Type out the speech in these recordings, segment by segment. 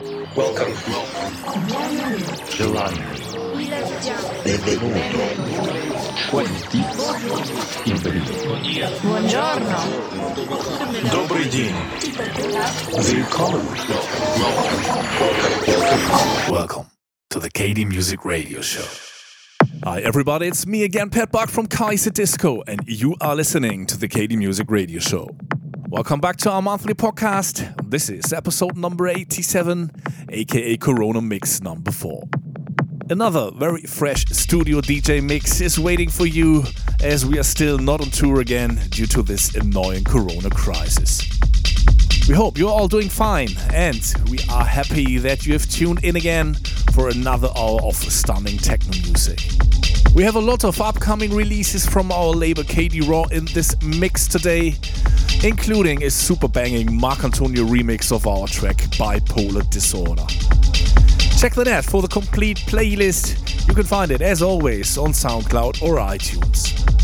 Welcome. Giovanni. Benvenuto. Quanti. Buongiorno. Добрый день. Welcome. Welcome to the KD Music Radio Show. Hi, everybody, it's me again, Pat Buck from Kaiserdisco, and you are listening to the KD Music Radio Show. Welcome back to our monthly podcast. This is episode number 87, aka Corona Mix number 4. Another very fresh studio DJ mix is waiting for you as we are still not on tour again due to this annoying Corona crisis. We hope you're all doing fine, and we are happy that you have tuned in again for another hour of stunning techno music. We have a lot of upcoming releases from our label KD Raw in this mix today, including a super banging Markantonio remix of our track Bipolar Disorder. Check the net for the complete playlist. You can find it, as always, on SoundCloud or iTunes.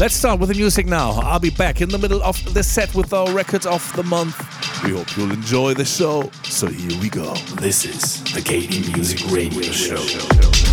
Let's start with the music now. I'll be back in the middle of the set with our record of the month. We hope you'll enjoy the show. So here we go. This is the KD Music Radio Show.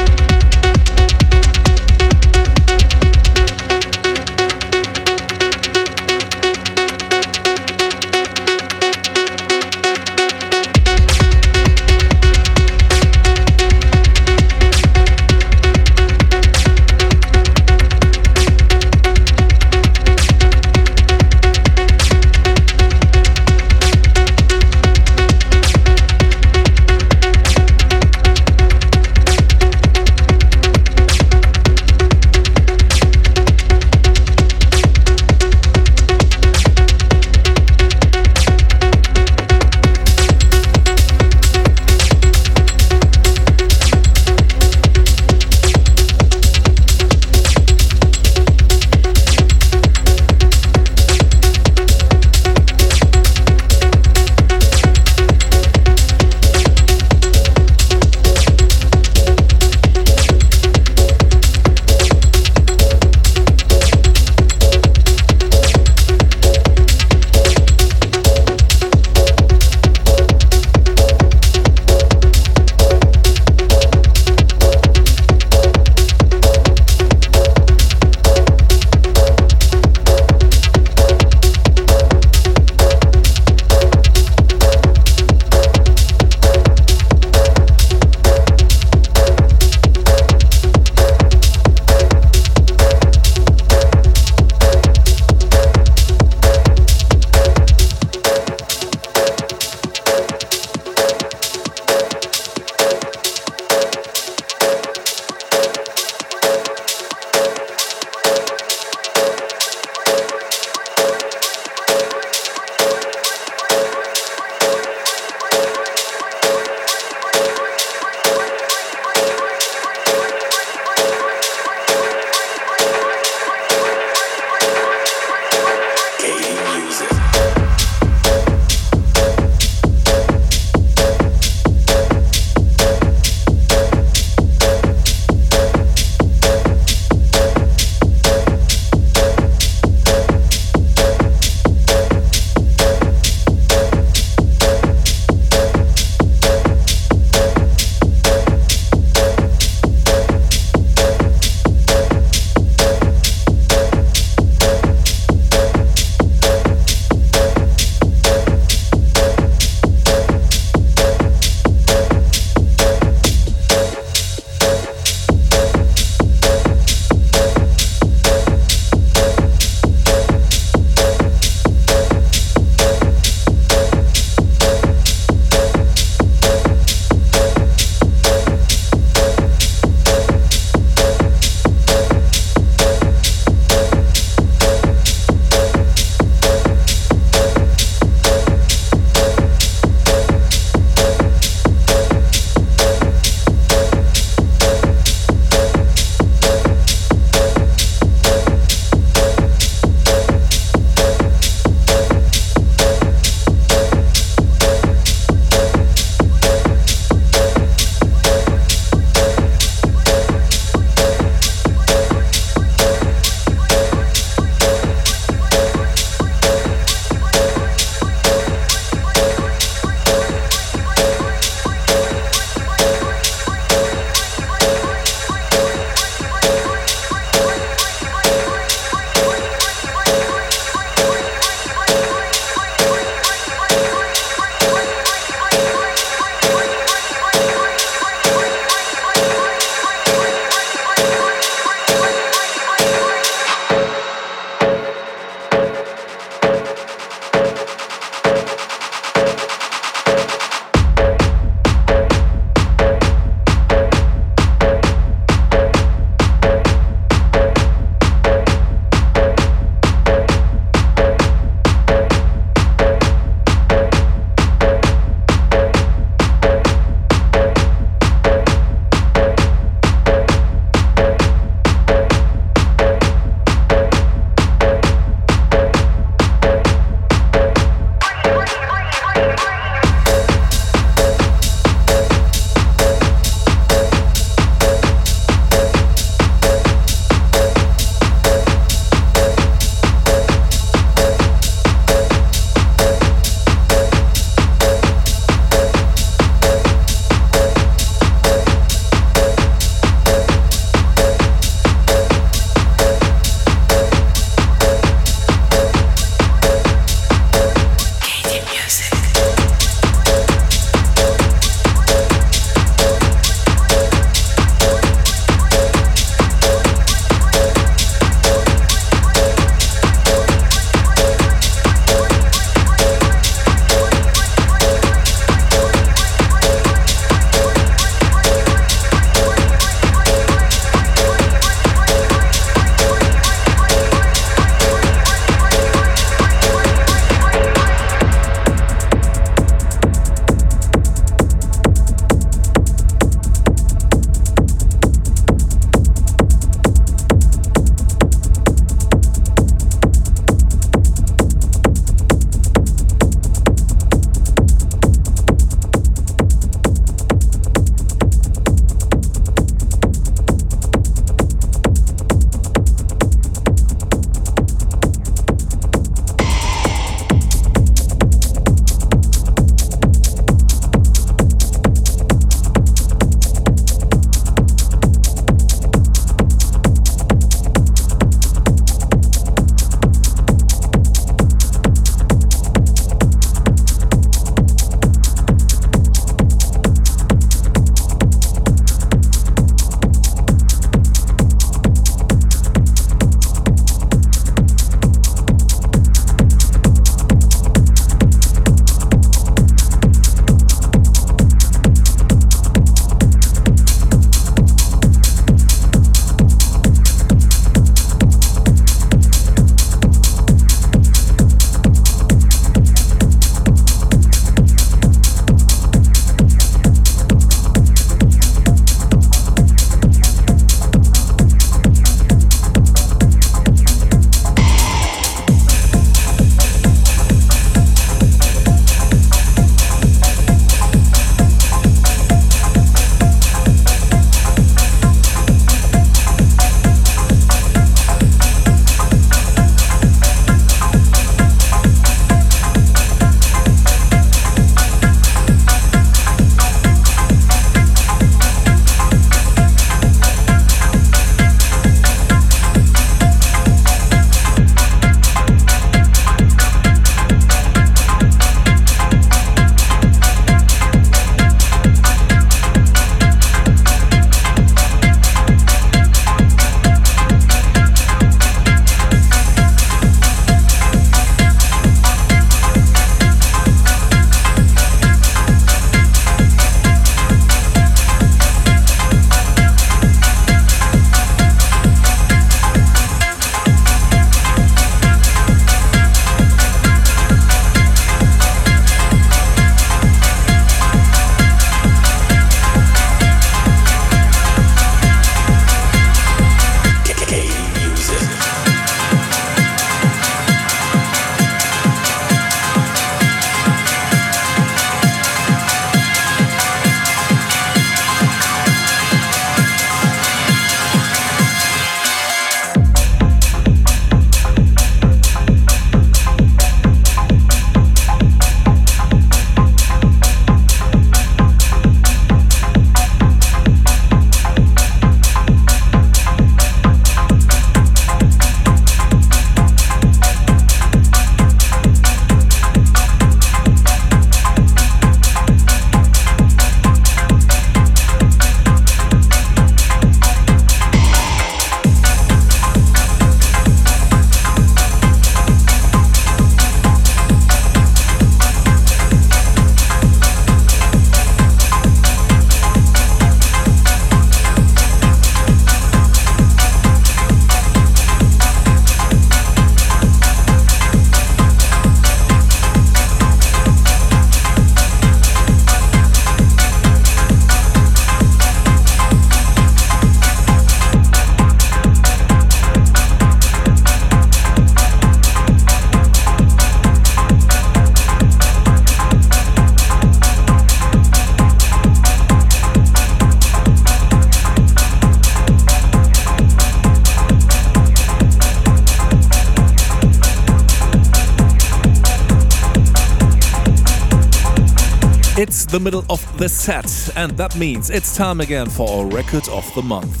The middle of the set, and that means it's time again for our record of the month.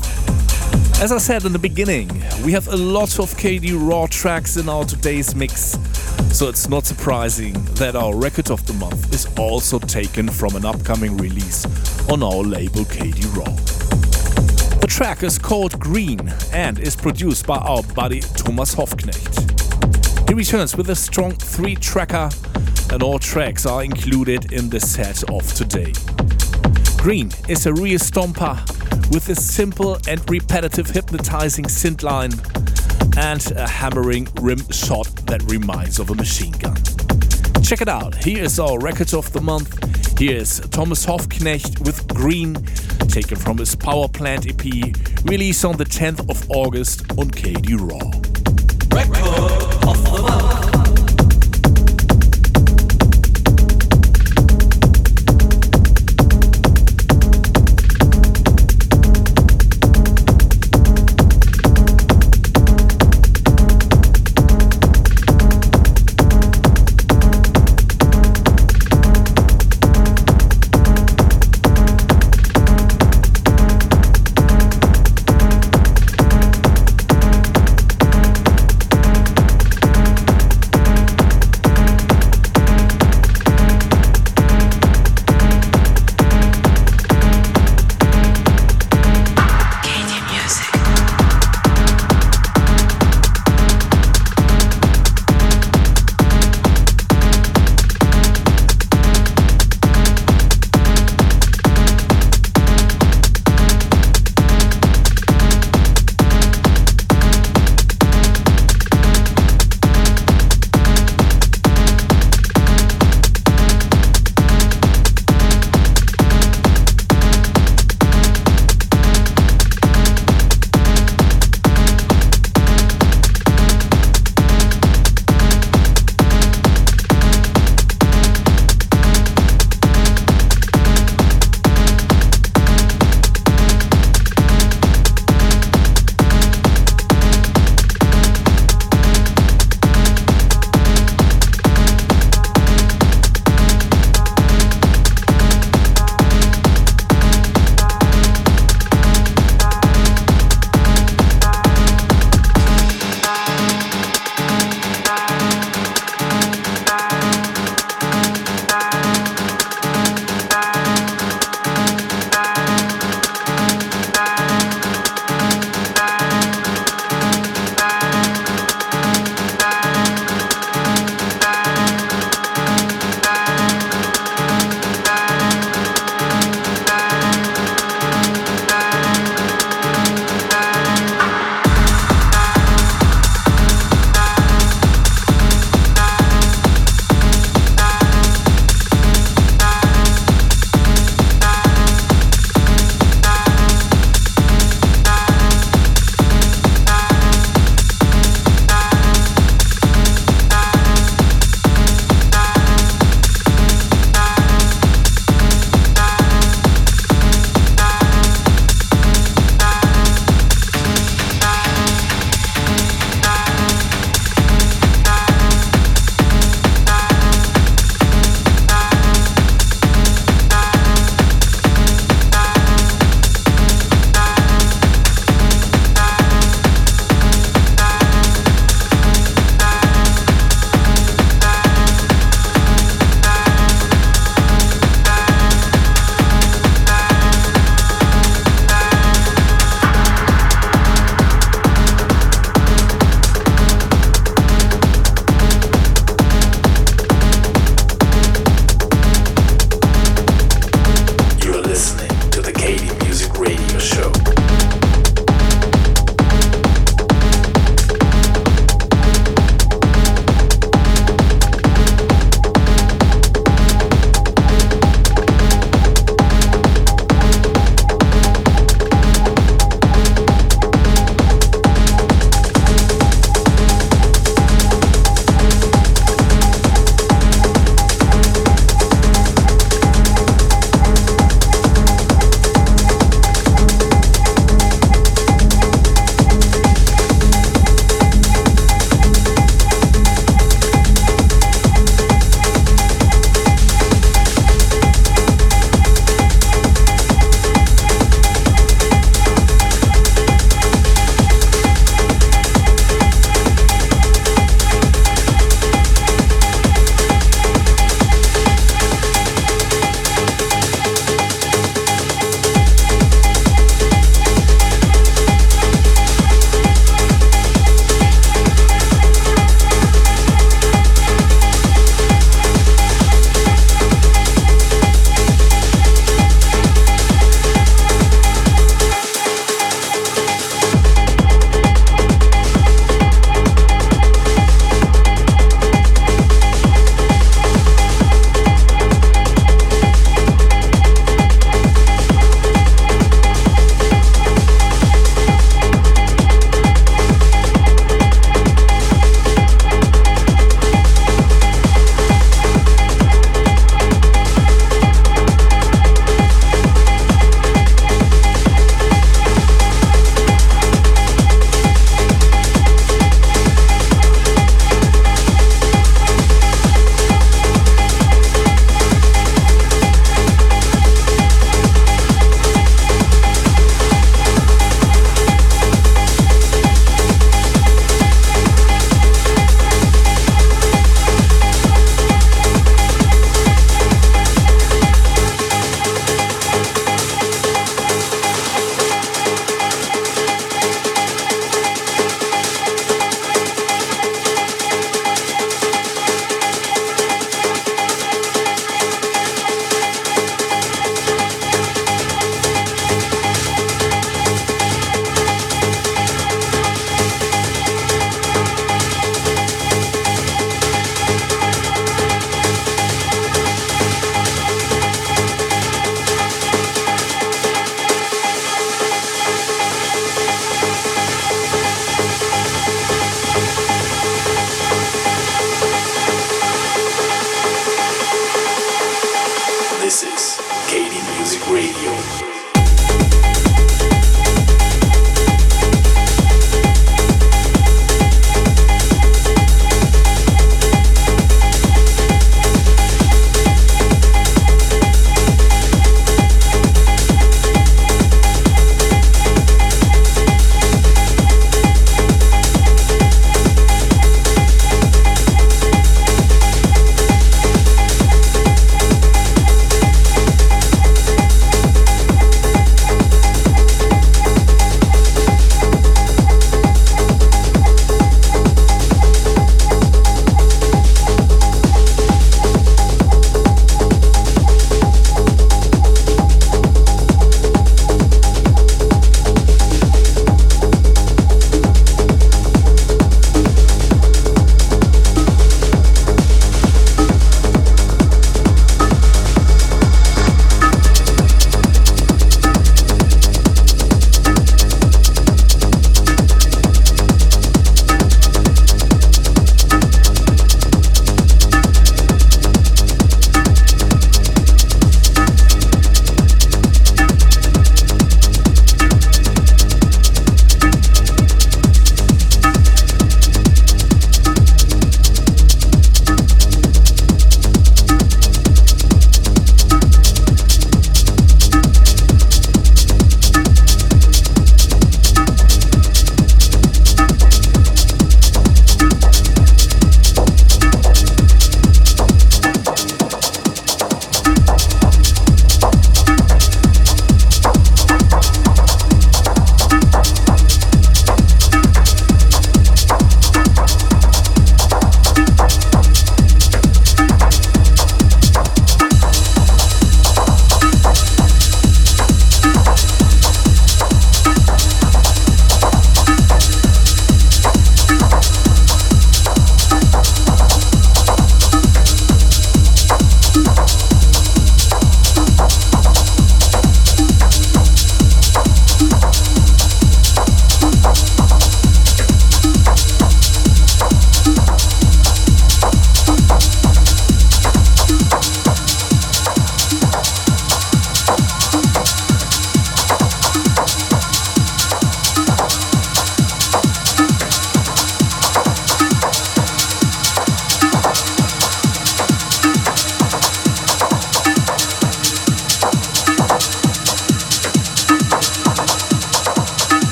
As I said in the beginning, we have a lot of KD Raw tracks in our today's mix, so it's not surprising that our record of the month is also taken from an upcoming release on our label KD Raw. The track is called Green and is produced by our buddy Thomas Hoffknecht. He returns with a strong three tracker and all tracks are included in the set of today. Green is a real stomper with a simple and repetitive hypnotizing synth line and a hammering rim shot that reminds of a machine gun. Check it out. Here is our record of the month. Here is Thomas Hoffknecht with Green, taken from his Power Plant EP, released on the 10th of August on KD Raw. Record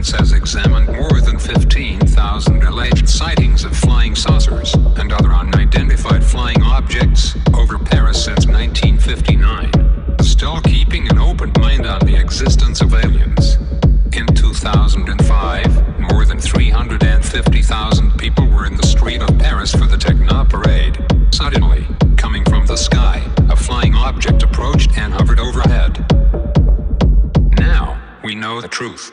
Science has examined more than 15,000 alleged sightings of flying saucers and other unidentified flying objects over Paris since 1959, still keeping an open mind on the existence of aliens. In 2005, more than 350,000 people were in the street of Paris for the Techno Parade. Suddenly, coming from the sky, a flying object approached and hovered overhead. Now, we know the truth.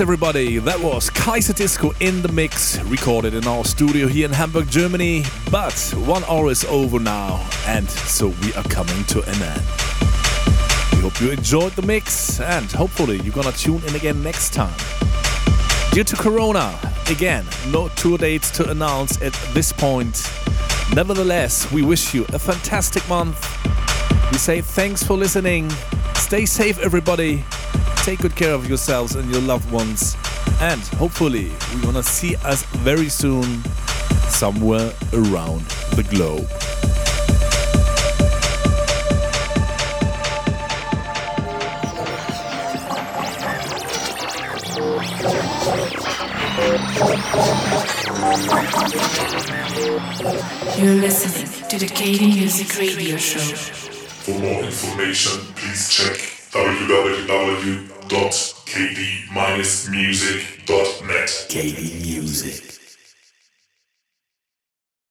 Everybody. That was Kaiser Kaiserdisco in the mix, recorded in our studio here in Hamburg, Germany. But one hour is over now, and so we are coming to an end. We hope you enjoyed the mix, and hopefully you're gonna tune in again next time. Due to Corona, again, no tour dates to announce at this point. Nevertheless, we wish you a fantastic month. We say thanks for listening. Stay safe, everybody. Take good care of yourselves and your loved ones. And hopefully, we're gonna see us very soon somewhere around the globe. You're listening to the KD Music Radio Show. For more information, please check www.kd-music.net. KD Music.